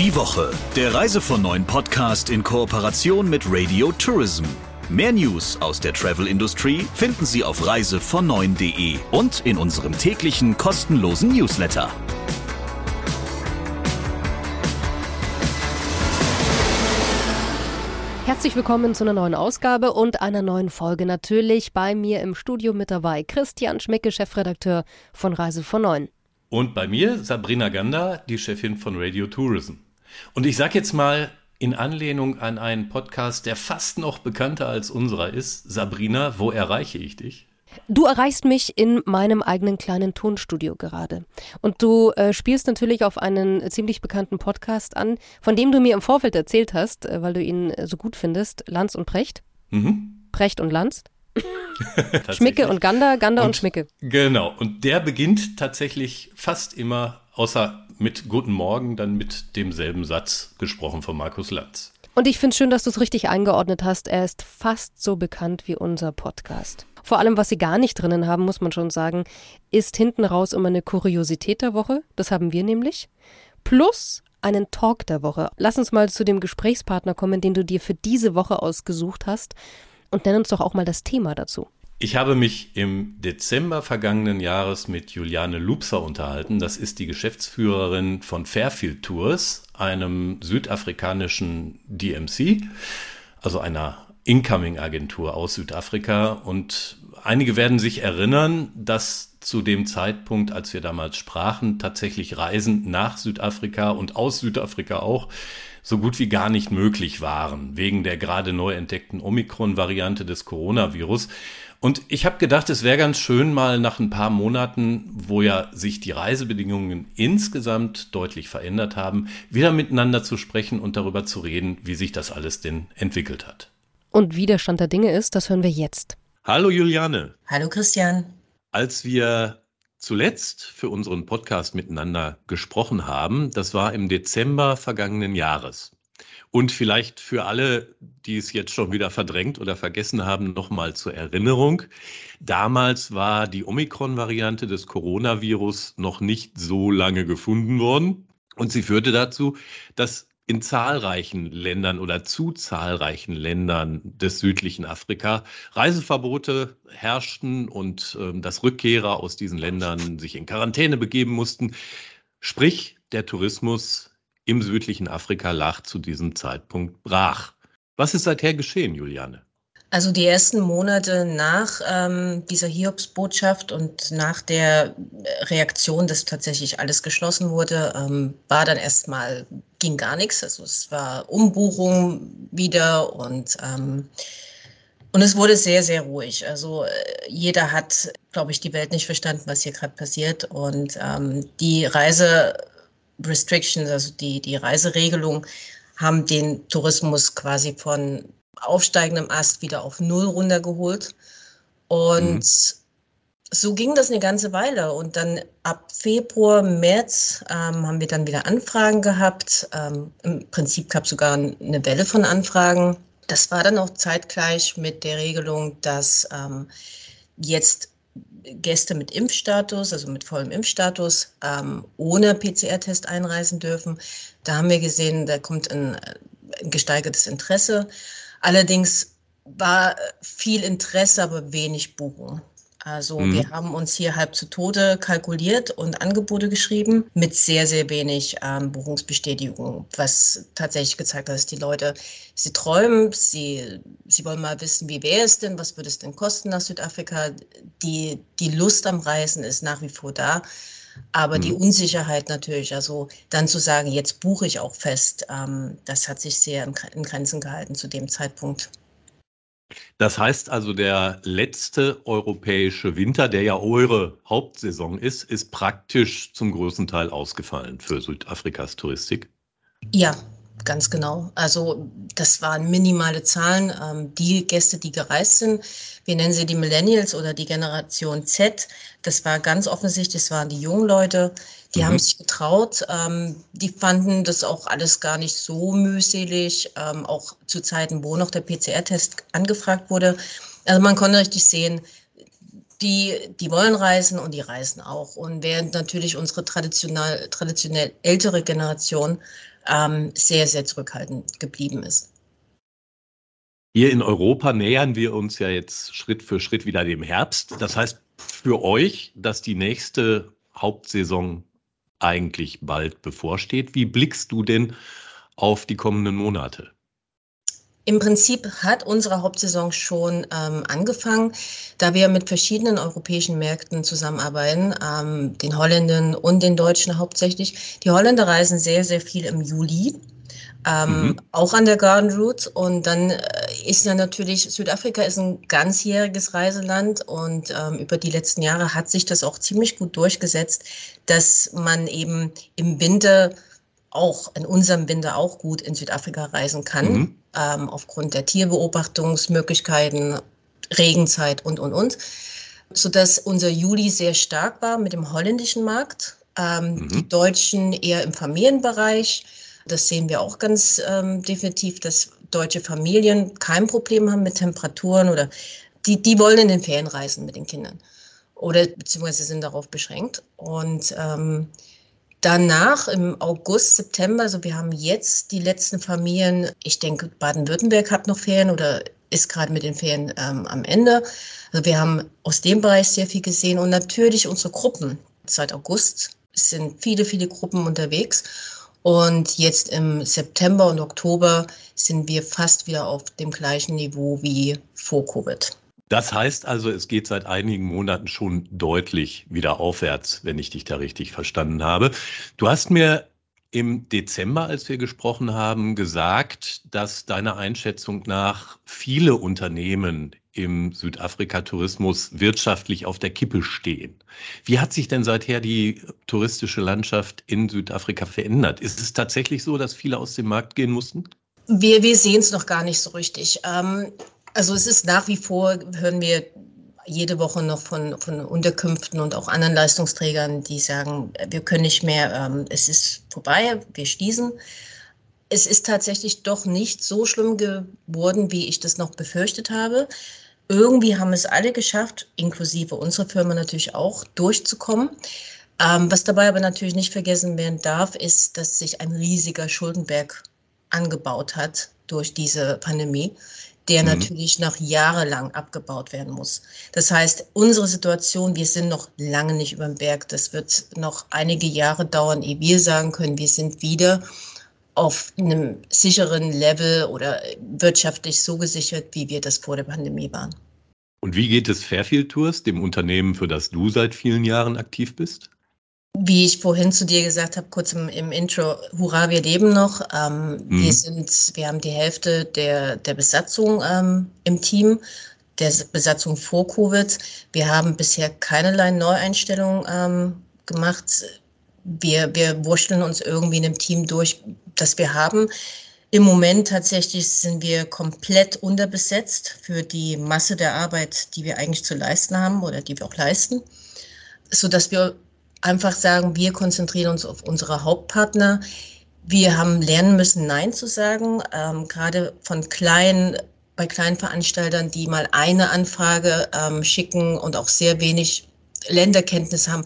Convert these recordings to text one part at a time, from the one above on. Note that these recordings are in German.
Die Woche, der Reise von neuen Podcast in Kooperation mit Radio Tourism. Mehr News aus der Travel-Industrie finden Sie auf reisevon9.de und in unserem täglichen kostenlosen Newsletter. Herzlich willkommen zu einer neuen Ausgabe und einer neuen Folge. Natürlich bei mir im Studio mit dabei Christian Schmecke, Chefredakteur von Reise von 9. Und bei mir Sabrina Gander, die Chefin von Radio Tourism. Und ich sage jetzt mal in Anlehnung an einen Podcast, der fast noch bekannter als unserer ist. Sabrina, wo erreiche ich dich? Du erreichst mich in meinem eigenen kleinen Tonstudio gerade. Und du äh, spielst natürlich auf einen ziemlich bekannten Podcast an, von dem du mir im Vorfeld erzählt hast, äh, weil du ihn äh, so gut findest, Lanz und Precht. Mhm. Precht und Lanz. Schmicke und Gander, Gander und, und Schmicke. Genau. Und der beginnt tatsächlich fast immer, außer mit Guten Morgen, dann mit demselben Satz gesprochen von Markus Lanz. Und ich finde es schön, dass du es richtig eingeordnet hast. Er ist fast so bekannt wie unser Podcast. Vor allem, was sie gar nicht drinnen haben, muss man schon sagen, ist hinten raus immer eine Kuriosität der Woche. Das haben wir nämlich. Plus einen Talk der Woche. Lass uns mal zu dem Gesprächspartner kommen, den du dir für diese Woche ausgesucht hast. Und nenn uns doch auch mal das Thema dazu. Ich habe mich im Dezember vergangenen Jahres mit Juliane Lupser unterhalten. Das ist die Geschäftsführerin von Fairfield Tours, einem südafrikanischen DMC, also einer Incoming-Agentur aus Südafrika. Und einige werden sich erinnern, dass zu dem Zeitpunkt, als wir damals sprachen, tatsächlich Reisen nach Südafrika und aus Südafrika auch so gut wie gar nicht möglich waren, wegen der gerade neu entdeckten Omikron-Variante des Coronavirus. Und ich habe gedacht, es wäre ganz schön, mal nach ein paar Monaten, wo ja sich die Reisebedingungen insgesamt deutlich verändert haben, wieder miteinander zu sprechen und darüber zu reden, wie sich das alles denn entwickelt hat. Und wie der Stand der Dinge ist, das hören wir jetzt. Hallo Juliane. Hallo Christian. Als wir zuletzt für unseren Podcast miteinander gesprochen haben, das war im Dezember vergangenen Jahres. Und vielleicht für alle, die es jetzt schon wieder verdrängt oder vergessen haben, nochmal zur Erinnerung. Damals war die Omikron-Variante des Coronavirus noch nicht so lange gefunden worden. Und sie führte dazu, dass in zahlreichen Ländern oder zu zahlreichen Ländern des südlichen Afrika Reiseverbote herrschten und äh, dass Rückkehrer aus diesen Ländern sich in Quarantäne begeben mussten. Sprich, der Tourismus im südlichen Afrika lag zu diesem Zeitpunkt brach. Was ist seither geschehen, Juliane? Also die ersten Monate nach ähm, dieser Hiobsbotschaft und nach der Reaktion, dass tatsächlich alles geschlossen wurde, ähm, war dann erstmal, ging gar nichts. Also es war Umbuchung wieder und, ähm, und es wurde sehr, sehr ruhig. Also äh, jeder hat, glaube ich, die Welt nicht verstanden, was hier gerade passiert. Und ähm, die Reise Restrictions, also die, die Reiseregelung, haben den Tourismus quasi von aufsteigendem Ast wieder auf Null runtergeholt. Und mhm. so ging das eine ganze Weile. Und dann ab Februar, März ähm, haben wir dann wieder Anfragen gehabt. Ähm, Im Prinzip gab es sogar eine Welle von Anfragen. Das war dann auch zeitgleich mit der Regelung, dass ähm, jetzt Gäste mit Impfstatus, also mit vollem Impfstatus, ähm, ohne PCR-Test einreisen dürfen. Da haben wir gesehen, da kommt ein, ein gesteigertes Interesse. Allerdings war viel Interesse, aber wenig Buchung. Also mhm. wir haben uns hier halb zu Tode kalkuliert und Angebote geschrieben mit sehr, sehr wenig ähm, Buchungsbestätigung, was tatsächlich gezeigt hat, dass die Leute, sie träumen, sie, sie wollen mal wissen, wie wäre es denn, was würde es denn kosten nach Südafrika. Die, die Lust am Reisen ist nach wie vor da. Aber mhm. die Unsicherheit natürlich, also dann zu sagen, jetzt buche ich auch fest, ähm, das hat sich sehr in Grenzen gehalten zu dem Zeitpunkt. Das heißt also, der letzte europäische Winter, der ja eure Hauptsaison ist, ist praktisch zum größten Teil ausgefallen für Südafrikas Touristik. Ja, ganz genau. Also das waren minimale Zahlen. Ähm, die Gäste, die gereist sind, wir nennen sie die Millennials oder die Generation Z, das war ganz offensichtlich, das waren die jungen Leute, die mhm. haben sich getraut, ähm, die fanden das auch alles gar nicht so mühselig, ähm, auch zu Zeiten, wo noch der PCR-Test angefragt wurde. Also man konnte richtig sehen, die, die wollen reisen und die reisen auch. Und während natürlich unsere traditionell, traditionell ältere Generation ähm, sehr, sehr zurückhaltend geblieben ist. Hier in Europa nähern wir uns ja jetzt Schritt für Schritt wieder dem Herbst. Das heißt für euch, dass die nächste Hauptsaison eigentlich bald bevorsteht. Wie blickst du denn auf die kommenden Monate? Im Prinzip hat unsere Hauptsaison schon ähm, angefangen, da wir mit verschiedenen europäischen Märkten zusammenarbeiten, ähm, den Holländern und den Deutschen hauptsächlich. Die Holländer reisen sehr, sehr viel im Juli. Ähm, mhm. auch an der Garden Route. Und dann äh, ist ja natürlich, Südafrika ist ein ganzjähriges Reiseland und ähm, über die letzten Jahre hat sich das auch ziemlich gut durchgesetzt, dass man eben im Winter auch in unserem Winter auch gut in Südafrika reisen kann, mhm. ähm, aufgrund der Tierbeobachtungsmöglichkeiten, Regenzeit und, und, und. Sodass unser Juli sehr stark war mit dem holländischen Markt, ähm, mhm. die Deutschen eher im Familienbereich. Das sehen wir auch ganz ähm, definitiv, dass deutsche Familien kein Problem haben mit Temperaturen oder die, die wollen in den Ferien reisen mit den Kindern oder beziehungsweise sind darauf beschränkt. Und ähm, Danach im August, September, also wir haben jetzt die letzten Familien, ich denke, Baden-Württemberg hat noch Ferien oder ist gerade mit den Ferien ähm, am Ende. Also wir haben aus dem Bereich sehr viel gesehen und natürlich unsere Gruppen. Seit August sind viele, viele Gruppen unterwegs und jetzt im September und Oktober sind wir fast wieder auf dem gleichen Niveau wie vor Covid. Das heißt also, es geht seit einigen Monaten schon deutlich wieder aufwärts, wenn ich dich da richtig verstanden habe. Du hast mir im Dezember, als wir gesprochen haben, gesagt, dass deiner Einschätzung nach viele Unternehmen im Südafrika-Tourismus wirtschaftlich auf der Kippe stehen. Wie hat sich denn seither die touristische Landschaft in Südafrika verändert? Ist es tatsächlich so, dass viele aus dem Markt gehen mussten? Wir, wir sehen es noch gar nicht so richtig. Ähm, also es ist nach wie vor, hören wir jede Woche noch von, von Unterkünften und auch anderen Leistungsträgern, die sagen, wir können nicht mehr, ähm, es ist vorbei, wir schließen. Es ist tatsächlich doch nicht so schlimm geworden, wie ich das noch befürchtet habe. Irgendwie haben es alle geschafft, inklusive unsere Firma natürlich auch, durchzukommen. Ähm, was dabei aber natürlich nicht vergessen werden darf, ist, dass sich ein riesiger Schuldenberg angebaut hat durch diese Pandemie der mhm. natürlich noch jahrelang abgebaut werden muss. Das heißt, unsere Situation, wir sind noch lange nicht über dem Berg. Das wird noch einige Jahre dauern, ehe wir sagen können, wir sind wieder auf einem sicheren Level oder wirtschaftlich so gesichert, wie wir das vor der Pandemie waren. Und wie geht es Fairfield Tours, dem Unternehmen, für das du seit vielen Jahren aktiv bist? Wie ich vorhin zu dir gesagt habe, kurz im, im Intro, hurra, wir leben noch. Ähm, mhm. Wir sind, wir haben die Hälfte der, der Besatzung ähm, im Team, der Besatzung vor Covid. Wir haben bisher keinerlei Neueinstellungen ähm, gemacht. Wir, wir wurschteln uns irgendwie in dem Team durch, das wir haben. Im Moment tatsächlich sind wir komplett unterbesetzt für die Masse der Arbeit, die wir eigentlich zu leisten haben oder die wir auch leisten, sodass wir einfach sagen, wir konzentrieren uns auf unsere Hauptpartner. Wir haben lernen müssen, Nein zu sagen, ähm, gerade von kleinen, bei kleinen Veranstaltern, die mal eine Anfrage ähm, schicken und auch sehr wenig Länderkenntnis haben.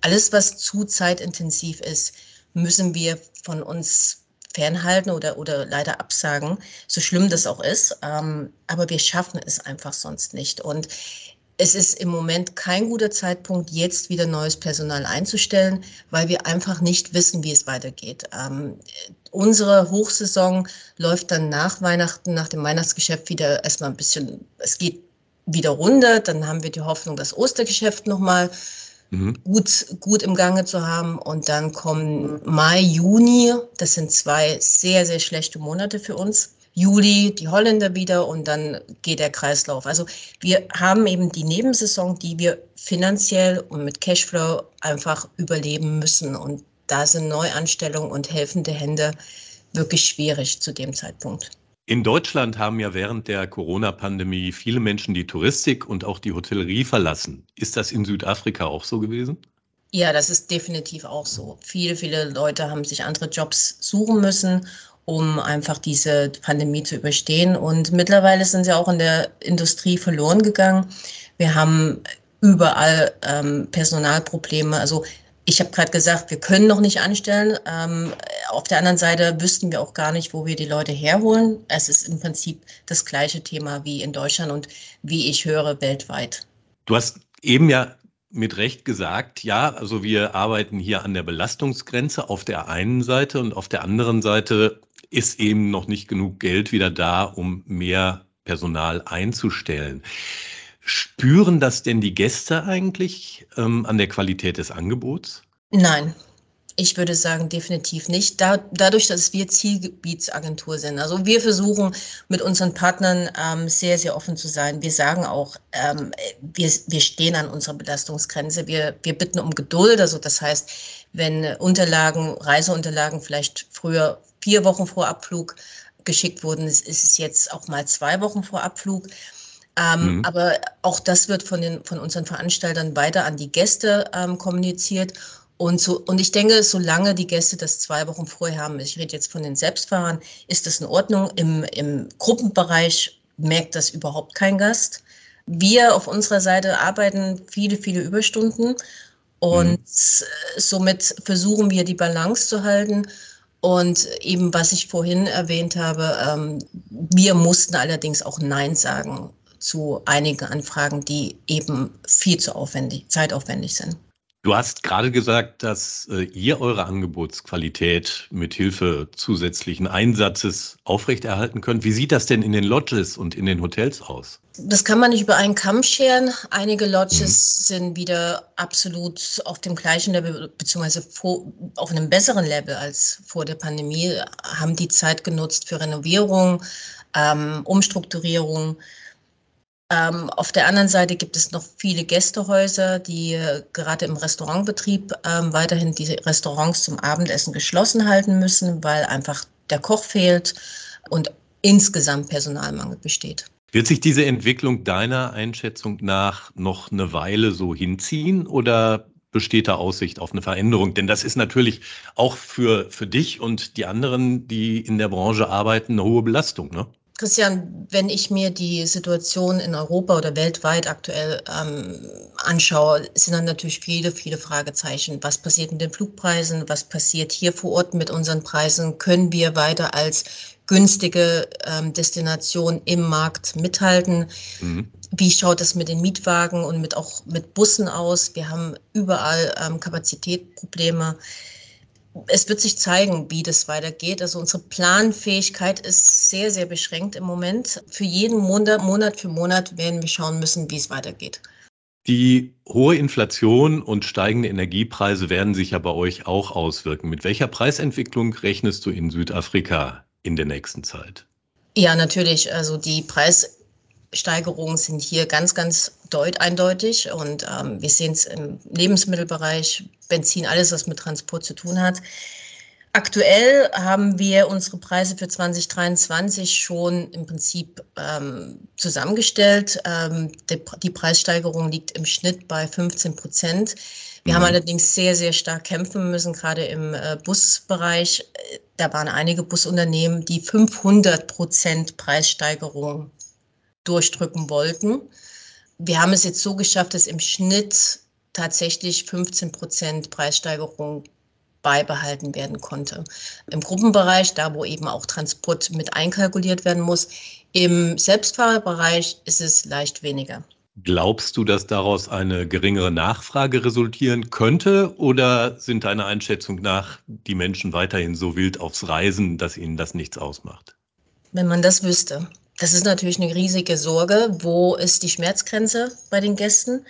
Alles, was zu zeitintensiv ist, müssen wir von uns fernhalten oder, oder leider absagen, so schlimm das auch ist. Ähm, aber wir schaffen es einfach sonst nicht. Und es ist im Moment kein guter Zeitpunkt, jetzt wieder neues Personal einzustellen, weil wir einfach nicht wissen, wie es weitergeht. Ähm, unsere Hochsaison läuft dann nach Weihnachten, nach dem Weihnachtsgeschäft wieder erstmal ein bisschen, es geht wieder runter. Dann haben wir die Hoffnung, das Ostergeschäft nochmal mhm. gut, gut im Gange zu haben. Und dann kommen Mai, Juni. Das sind zwei sehr, sehr schlechte Monate für uns. Juli die Holländer wieder und dann geht der Kreislauf. Also wir haben eben die Nebensaison, die wir finanziell und mit Cashflow einfach überleben müssen. Und da sind Neuanstellungen und helfende Hände wirklich schwierig zu dem Zeitpunkt. In Deutschland haben ja während der Corona-Pandemie viele Menschen die Touristik und auch die Hotellerie verlassen. Ist das in Südafrika auch so gewesen? Ja, das ist definitiv auch so. Viele, viele Leute haben sich andere Jobs suchen müssen um einfach diese Pandemie zu überstehen. Und mittlerweile sind sie auch in der Industrie verloren gegangen. Wir haben überall ähm, Personalprobleme. Also Ich habe gerade gesagt, wir können noch nicht anstellen. Ähm, auf der anderen Seite wüssten wir auch gar nicht, wo wir die Leute herholen. Es ist im Prinzip das gleiche Thema wie in Deutschland und wie ich höre weltweit. Du hast eben ja mit Recht gesagt, ja, also wir arbeiten hier an der Belastungsgrenze auf der einen Seite und auf der anderen Seite ist eben noch nicht genug Geld wieder da, um mehr Personal einzustellen. Spüren das denn die Gäste eigentlich ähm, an der Qualität des Angebots? Nein, ich würde sagen, definitiv nicht. Da, dadurch, dass wir Zielgebietsagentur sind. Also wir versuchen mit unseren Partnern ähm, sehr, sehr offen zu sein. Wir sagen auch, ähm, wir, wir stehen an unserer Belastungsgrenze. Wir, wir bitten um Geduld. Also das heißt, wenn Unterlagen, Reiseunterlagen vielleicht früher vier Wochen vor Abflug geschickt wurden, ist es jetzt auch mal zwei Wochen vor Abflug. Ähm, mhm. Aber auch das wird von, den, von unseren Veranstaltern weiter an die Gäste ähm, kommuniziert. Und, so, und ich denke, solange die Gäste das zwei Wochen vorher haben, ich rede jetzt von den Selbstfahrern, ist das in Ordnung. Im, Im Gruppenbereich merkt das überhaupt kein Gast. Wir auf unserer Seite arbeiten viele, viele Überstunden und mhm. somit versuchen wir die Balance zu halten. Und eben, was ich vorhin erwähnt habe, ähm, wir mussten allerdings auch Nein sagen zu einigen Anfragen, die eben viel zu aufwendig, zeitaufwendig sind. Du hast gerade gesagt, dass äh, ihr eure Angebotsqualität mit Hilfe zusätzlichen Einsatzes aufrechterhalten könnt. Wie sieht das denn in den Lodges und in den Hotels aus? Das kann man nicht über einen Kamm scheren. Einige Lodges mhm. sind wieder absolut auf dem gleichen Level, beziehungsweise vor, auf einem besseren Level als vor der Pandemie, haben die Zeit genutzt für Renovierung, ähm, Umstrukturierung ähm, auf der anderen Seite gibt es noch viele Gästehäuser, die äh, gerade im Restaurantbetrieb ähm, weiterhin die Restaurants zum Abendessen geschlossen halten müssen, weil einfach der Koch fehlt und insgesamt Personalmangel besteht. Wird sich diese Entwicklung deiner Einschätzung nach noch eine Weile so hinziehen oder besteht da Aussicht auf eine Veränderung? Denn das ist natürlich auch für, für dich und die anderen, die in der Branche arbeiten, eine hohe Belastung, ne? Christian, wenn ich mir die Situation in Europa oder weltweit aktuell ähm, anschaue, sind dann natürlich viele, viele Fragezeichen. Was passiert mit den Flugpreisen? Was passiert hier vor Ort mit unseren Preisen? Können wir weiter als günstige ähm, Destination im Markt mithalten? Mhm. Wie schaut es mit den Mietwagen und mit auch mit Bussen aus? Wir haben überall ähm, Kapazitätsprobleme es wird sich zeigen, wie das weitergeht. Also unsere Planfähigkeit ist sehr, sehr beschränkt im Moment. Für jeden Monat, Monat für Monat werden wir schauen müssen, wie es weitergeht. Die hohe Inflation und steigende Energiepreise werden sich ja bei euch auch auswirken. Mit welcher Preisentwicklung rechnest du in Südafrika in der nächsten Zeit? Ja, natürlich. Also die Preis Steigerungen sind hier ganz, ganz deut eindeutig und ähm, wir sehen es im Lebensmittelbereich, Benzin, alles, was mit Transport zu tun hat. Aktuell haben wir unsere Preise für 2023 schon im Prinzip ähm, zusammengestellt. Ähm, die, die, Preissteigerung liegt im Schnitt bei 15 Prozent. Wir mhm. haben allerdings sehr, sehr stark kämpfen müssen, gerade im äh, Busbereich. Da waren einige Busunternehmen, die 500 Prozent Preissteigerung durchdrücken wollten. Wir haben es jetzt so geschafft, dass im Schnitt tatsächlich 15 Prozent Preissteigerung beibehalten werden konnte. Im Gruppenbereich, da wo eben auch Transport mit einkalkuliert werden muss, im Selbstfahrerbereich ist es leicht weniger. Glaubst du, dass daraus eine geringere Nachfrage resultieren könnte oder sind deiner Einschätzung nach die Menschen weiterhin so wild aufs Reisen, dass ihnen das nichts ausmacht? Wenn man das wüsste. Das ist natürlich eine riesige Sorge. Wo ist die Schmerzgrenze bei den Gästen?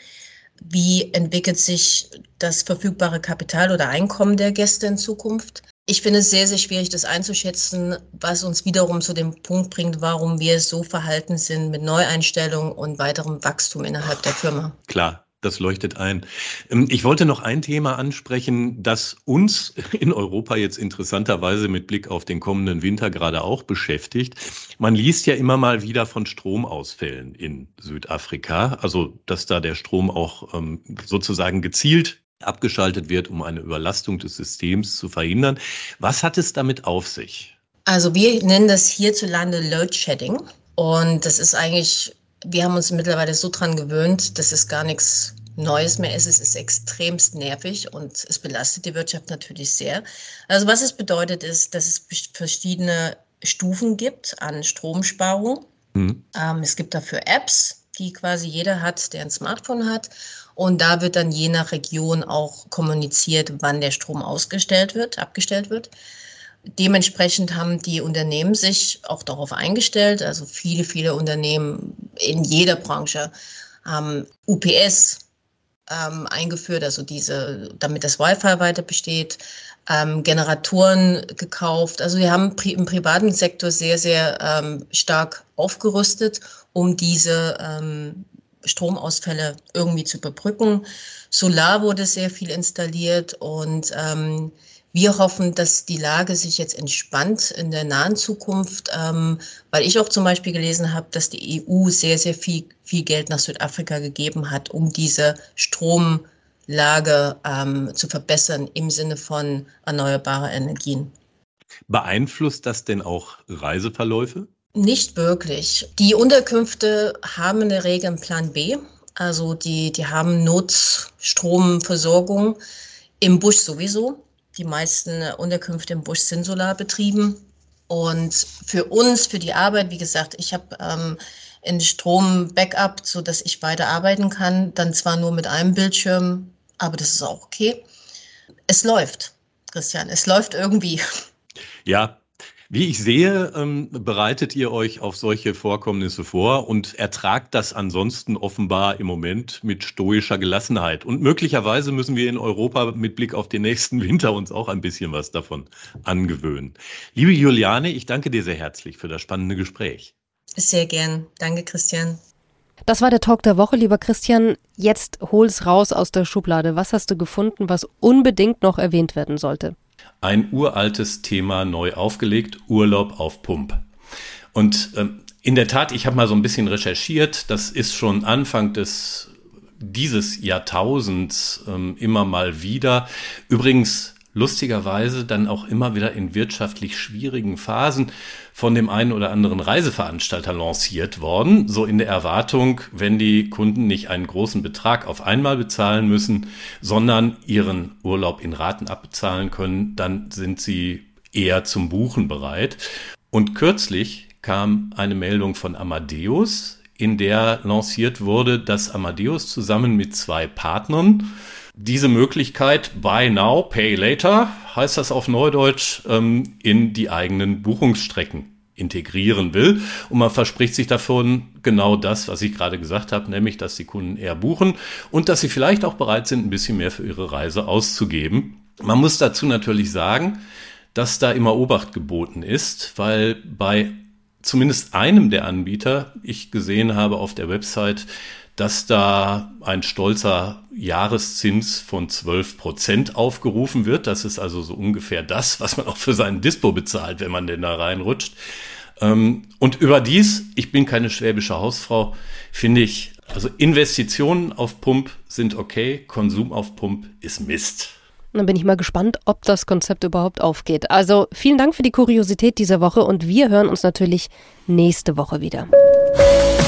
Wie entwickelt sich das verfügbare Kapital oder Einkommen der Gäste in Zukunft? Ich finde es sehr, sehr schwierig, das einzuschätzen, was uns wiederum zu dem Punkt bringt, warum wir so verhalten sind mit Neueinstellungen und weiterem Wachstum innerhalb der Firma. Klar, das leuchtet ein. Ähm, ich wollte noch ein Thema ansprechen, das uns in Europa jetzt interessanterweise mit Blick auf den kommenden Winter gerade auch beschäftigt. Man liest ja immer mal wieder von Stromausfällen in Südafrika, also dass da der Strom auch ähm, sozusagen gezielt abgeschaltet wird, um eine Überlastung des Systems zu verhindern. Was hat es damit auf sich? Also wir nennen das hierzulande Load Shedding. Und das ist eigentlich wir haben uns mittlerweile so dran gewöhnt, dass es gar nichts Neues mehr ist. Es ist extremst nervig und es belastet die Wirtschaft natürlich sehr. Also was es bedeutet ist, dass es verschiedene Stufen gibt an Stromsparung. Mhm. Ähm, es gibt dafür Apps, die quasi jeder hat, der ein Smartphone hat. Und da wird dann je nach Region auch kommuniziert, wann der Strom ausgestellt wird, abgestellt wird. Dementsprechend haben die Unternehmen sich auch darauf eingestellt. Also viele, viele Unternehmen in jeder Branche haben UPS ähm, eingeführt, also diese, damit das Wi-Fi weiter besteht, ähm, Generatoren gekauft. Also wir haben im privaten Sektor sehr, sehr ähm, stark aufgerüstet, um diese ähm, Stromausfälle irgendwie zu überbrücken. Solar wurde sehr viel installiert und ähm, wir hoffen, dass die Lage sich jetzt entspannt in der nahen Zukunft, ähm, weil ich auch zum Beispiel gelesen habe, dass die EU sehr, sehr viel, viel Geld nach Südafrika gegeben hat, um diese Stromlage ähm, zu verbessern im Sinne von erneuerbarer Energien. Beeinflusst das denn auch Reiseverläufe? Nicht wirklich. Die Unterkünfte haben in der Regel einen Plan B. Also die, die haben Notstromversorgung im Busch sowieso. Die meisten Unterkünfte im Busch sind solarbetrieben. Und für uns, für die Arbeit, wie gesagt, ich habe ähm, ein Strom-Backup, sodass ich weiter arbeiten kann. Dann zwar nur mit einem Bildschirm, aber das ist auch okay. Es läuft, Christian, es läuft irgendwie. Ja, wie ich sehe, ähm, bereitet ihr euch auf solche Vorkommnisse vor und ertragt das ansonsten offenbar im Moment mit stoischer Gelassenheit. Und möglicherweise müssen wir in Europa mit Blick auf den nächsten Winter uns auch ein bisschen was davon angewöhnen. Liebe Juliane, ich danke dir sehr herzlich für das spannende Gespräch. Sehr gern. Danke, Christian. Das war der Talk der Woche, lieber Christian. Jetzt hol's raus aus der Schublade. Was hast du gefunden, was unbedingt noch erwähnt werden sollte? Ein uraltes Thema neu aufgelegt, Urlaub auf Pump. Und ähm, in der Tat, ich habe mal so ein bisschen recherchiert, das ist schon Anfang des dieses Jahrtausends ähm, immer mal wieder. Übrigens lustigerweise dann auch immer wieder in wirtschaftlich schwierigen Phasen von dem einen oder anderen Reiseveranstalter lanciert worden, so in der Erwartung, wenn die Kunden nicht einen großen Betrag auf einmal bezahlen müssen, sondern ihren Urlaub in Raten abbezahlen können, dann sind sie eher zum Buchen bereit. Und kürzlich kam eine Meldung von Amadeus, in der lanciert wurde, dass Amadeus zusammen mit zwei Partnern diese Möglichkeit Buy Now, Pay Later, heißt das auf Neudeutsch, ähm, in die eigenen Buchungsstrecken integrieren will. Und man verspricht sich davon genau das, was ich gerade gesagt habe, nämlich, dass die Kunden eher buchen und dass sie vielleicht auch bereit sind, ein bisschen mehr für ihre Reise auszugeben. Man muss dazu natürlich sagen, dass da immer Obacht geboten ist, weil bei zumindest einem der Anbieter ich gesehen habe auf der Website, dass da ein stolzer Jahreszins von 12 Prozent aufgerufen wird. Das ist also so ungefähr das, was man auch für seinen Dispo bezahlt, wenn man denn da reinrutscht. Ähm, und überdies, ich bin keine schwäbische Hausfrau, finde ich, also Investitionen auf Pump sind okay, Konsum auf Pump ist Mist. Dann bin ich mal gespannt, ob das Konzept überhaupt aufgeht. Also vielen Dank für die Kuriosität dieser Woche und wir hören uns natürlich nächste Woche wieder.